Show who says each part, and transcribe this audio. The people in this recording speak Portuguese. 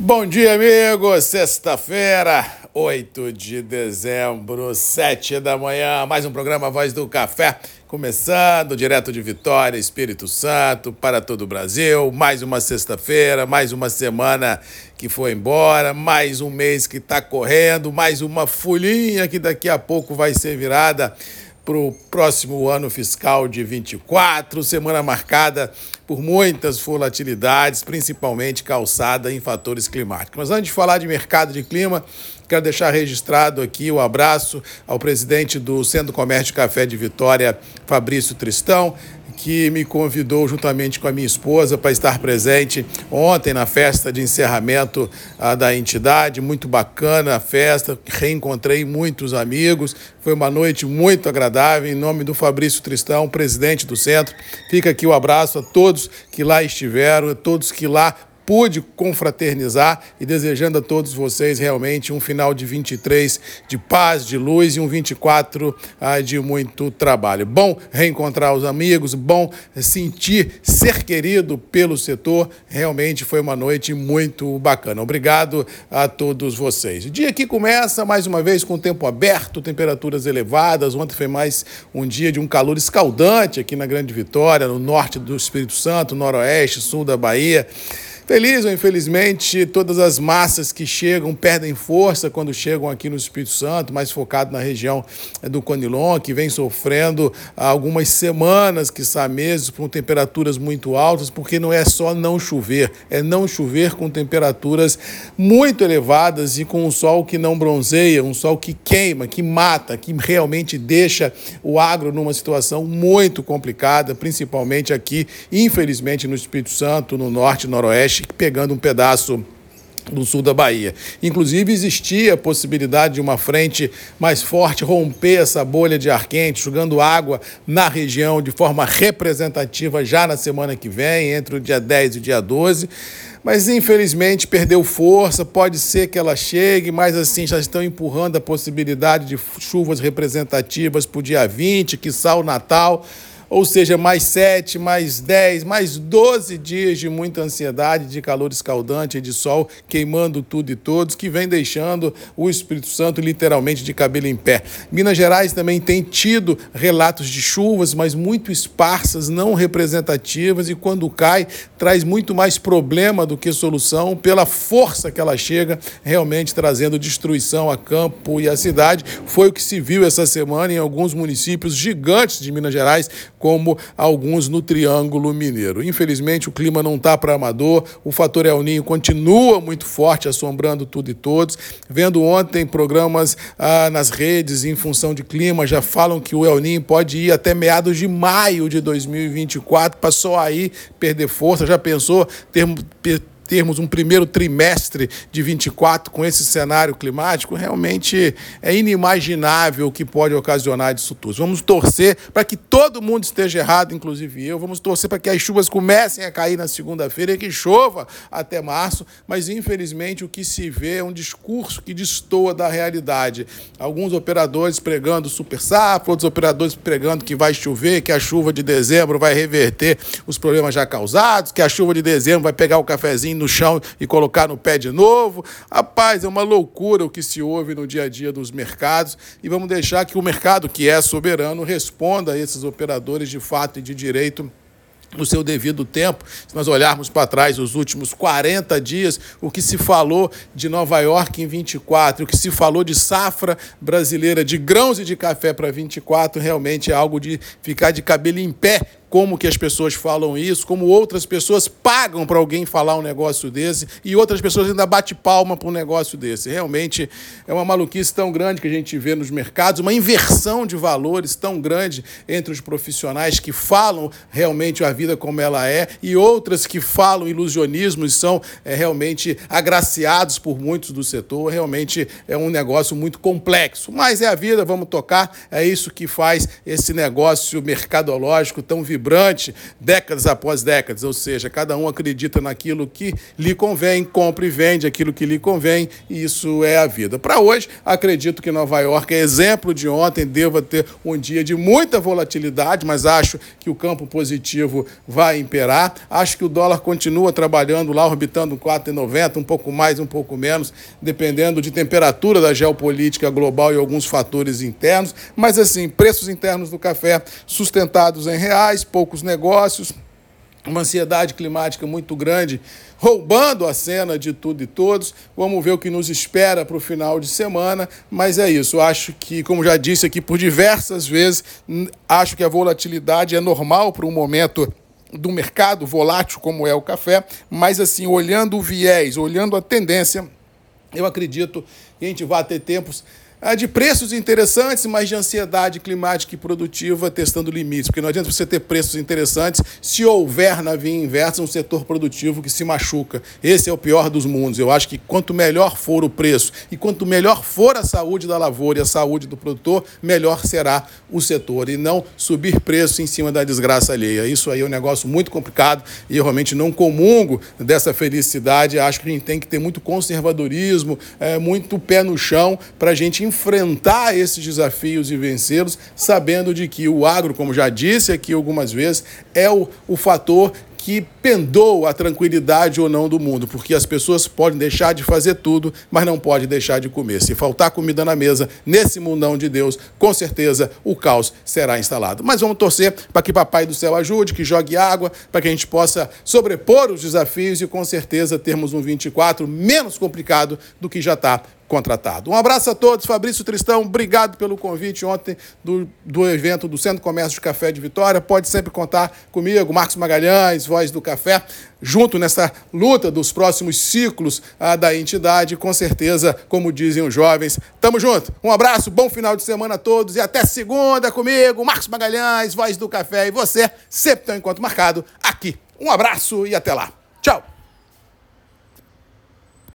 Speaker 1: Bom dia, amigos. Sexta-feira, 8 de dezembro, 7 da manhã. Mais um programa Voz do Café. Começando direto de Vitória, Espírito Santo, para todo o Brasil. Mais uma sexta-feira, mais uma semana que foi embora, mais um mês que está correndo, mais uma folhinha que daqui a pouco vai ser virada para o próximo ano fiscal de 24, semana marcada por muitas volatilidades, principalmente calçada em fatores climáticos. Mas antes de falar de mercado de clima, quero deixar registrado aqui o abraço ao presidente do Centro Comércio Café de Vitória, Fabrício Tristão, que me convidou juntamente com a minha esposa para estar presente ontem na festa de encerramento ah, da entidade. Muito bacana a festa, reencontrei muitos amigos. Foi uma noite muito agradável. Em nome do Fabrício Tristão, presidente do centro, fica aqui o abraço a todos que lá estiveram, a todos que lá pude confraternizar e desejando a todos vocês realmente um final de 23 de paz, de luz e um 24 ah, de muito trabalho. Bom reencontrar os amigos, bom sentir ser querido pelo setor. Realmente foi uma noite muito bacana. Obrigado a todos vocês. O dia que começa mais uma vez com o tempo aberto, temperaturas elevadas. Ontem foi mais um dia de um calor escaldante aqui na Grande Vitória, no norte do Espírito Santo, noroeste, sul da Bahia. Feliz ou infelizmente, todas as massas que chegam perdem força quando chegam aqui no Espírito Santo, mais focado na região eh, do Conilon, que vem sofrendo algumas semanas, que meses, com temperaturas muito altas, porque não é só não chover, é não chover com temperaturas muito elevadas e com um sol que não bronzeia, um sol que queima, que mata, que realmente deixa o agro numa situação muito complicada, principalmente aqui, infelizmente, no Espírito Santo, no norte e pegando um pedaço do sul da Bahia. Inclusive, existia a possibilidade de uma frente mais forte romper essa bolha de ar quente, jogando água na região de forma representativa já na semana que vem, entre o dia 10 e o dia 12. Mas infelizmente perdeu força, pode ser que ela chegue, mas assim já estão empurrando a possibilidade de chuvas representativas para o dia 20, que o Natal ou seja, mais sete, mais dez, mais doze dias de muita ansiedade, de calor escaldante, de sol queimando tudo e todos, que vem deixando o Espírito Santo literalmente de cabelo em pé. Minas Gerais também tem tido relatos de chuvas, mas muito esparsas, não representativas, e quando cai, traz muito mais problema do que solução, pela força que ela chega, realmente trazendo destruição a campo e a cidade. Foi o que se viu essa semana em alguns municípios gigantes de Minas Gerais, como alguns no Triângulo Mineiro. Infelizmente, o clima não está para amador, o fator El Ninho continua muito forte, assombrando tudo e todos. Vendo ontem programas ah, nas redes em função de clima, já falam que o El Ninho pode ir até meados de maio de 2024, para só aí perder força. Já pensou ter termos um primeiro trimestre de 24 com esse cenário climático, realmente é inimaginável o que pode ocasionar disso tudo. Vamos torcer para que todo mundo esteja errado, inclusive eu. Vamos torcer para que as chuvas comecem a cair na segunda-feira e que chova até março, mas infelizmente o que se vê é um discurso que destoa da realidade. Alguns operadores pregando super safra, outros operadores pregando que vai chover, que a chuva de dezembro vai reverter os problemas já causados, que a chuva de dezembro vai pegar o cafezinho no chão e colocar no pé de novo. Rapaz, é uma loucura o que se ouve no dia a dia dos mercados e vamos deixar que o mercado, que é soberano, responda a esses operadores de fato e de direito no seu devido tempo. Se nós olharmos para trás os últimos 40 dias, o que se falou de Nova York em 24, o que se falou de safra brasileira de grãos e de café para 24, realmente é algo de ficar de cabelo em pé como que as pessoas falam isso, como outras pessoas pagam para alguém falar um negócio desse e outras pessoas ainda bate palma para um negócio desse. Realmente é uma maluquice tão grande que a gente vê nos mercados, uma inversão de valores tão grande entre os profissionais que falam realmente a vida como ela é e outras que falam ilusionismo e são é, realmente agraciados por muitos do setor. Realmente é um negócio muito complexo, mas é a vida, vamos tocar, é isso que faz esse negócio mercadológico tão vibrante vibrante, décadas após décadas, ou seja, cada um acredita naquilo que lhe convém, compra e vende aquilo que lhe convém, e isso é a vida. Para hoje, acredito que Nova York é exemplo de ontem, deva ter um dia de muita volatilidade, mas acho que o campo positivo vai imperar. Acho que o dólar continua trabalhando lá, orbitando 4,90, um pouco mais, um pouco menos, dependendo de temperatura da geopolítica global e alguns fatores internos. Mas assim, preços internos do café sustentados em reais, poucos negócios, uma ansiedade climática muito grande, roubando a cena de tudo e todos. Vamos ver o que nos espera para o final de semana, mas é isso. Acho que, como já disse aqui por diversas vezes, acho que a volatilidade é normal para um momento do mercado volátil como é o café, mas assim, olhando o viés, olhando a tendência, eu acredito que a gente vai ter tempos de preços interessantes, mas de ansiedade climática e produtiva testando limites. Porque não adianta você ter preços interessantes se houver na via inversa um setor produtivo que se machuca. Esse é o pior dos mundos. Eu acho que quanto melhor for o preço e quanto melhor for a saúde da lavoura e a saúde do produtor, melhor será o setor. E não subir preço em cima da desgraça alheia. Isso aí é um negócio muito complicado e eu realmente não comungo dessa felicidade. Acho que a gente tem que ter muito conservadorismo, é, muito pé no chão para a gente enfrentar esses desafios e vencê-los, sabendo de que o agro, como já disse aqui algumas vezes, é o, o fator que pendou a tranquilidade ou não do mundo, porque as pessoas podem deixar de fazer tudo, mas não podem deixar de comer. Se faltar comida na mesa, nesse mundão de Deus, com certeza o caos será instalado. Mas vamos torcer para que Papai do Céu ajude, que jogue água, para que a gente possa sobrepor os desafios e com certeza termos um 24 menos complicado do que já está contratado. Um abraço a todos, Fabrício Tristão, obrigado pelo convite ontem do, do evento do Centro Comércio de Café de Vitória. Pode sempre contar comigo, Marcos Magalhães, Voz do Café, junto nessa luta dos próximos ciclos ah, da entidade. Com certeza, como dizem os jovens, tamo junto. Um abraço, bom final de semana a todos e até segunda comigo, Marcos Magalhães, Voz do Café e você, sempre tem um encontro marcado aqui. Um abraço e até lá. Tchau!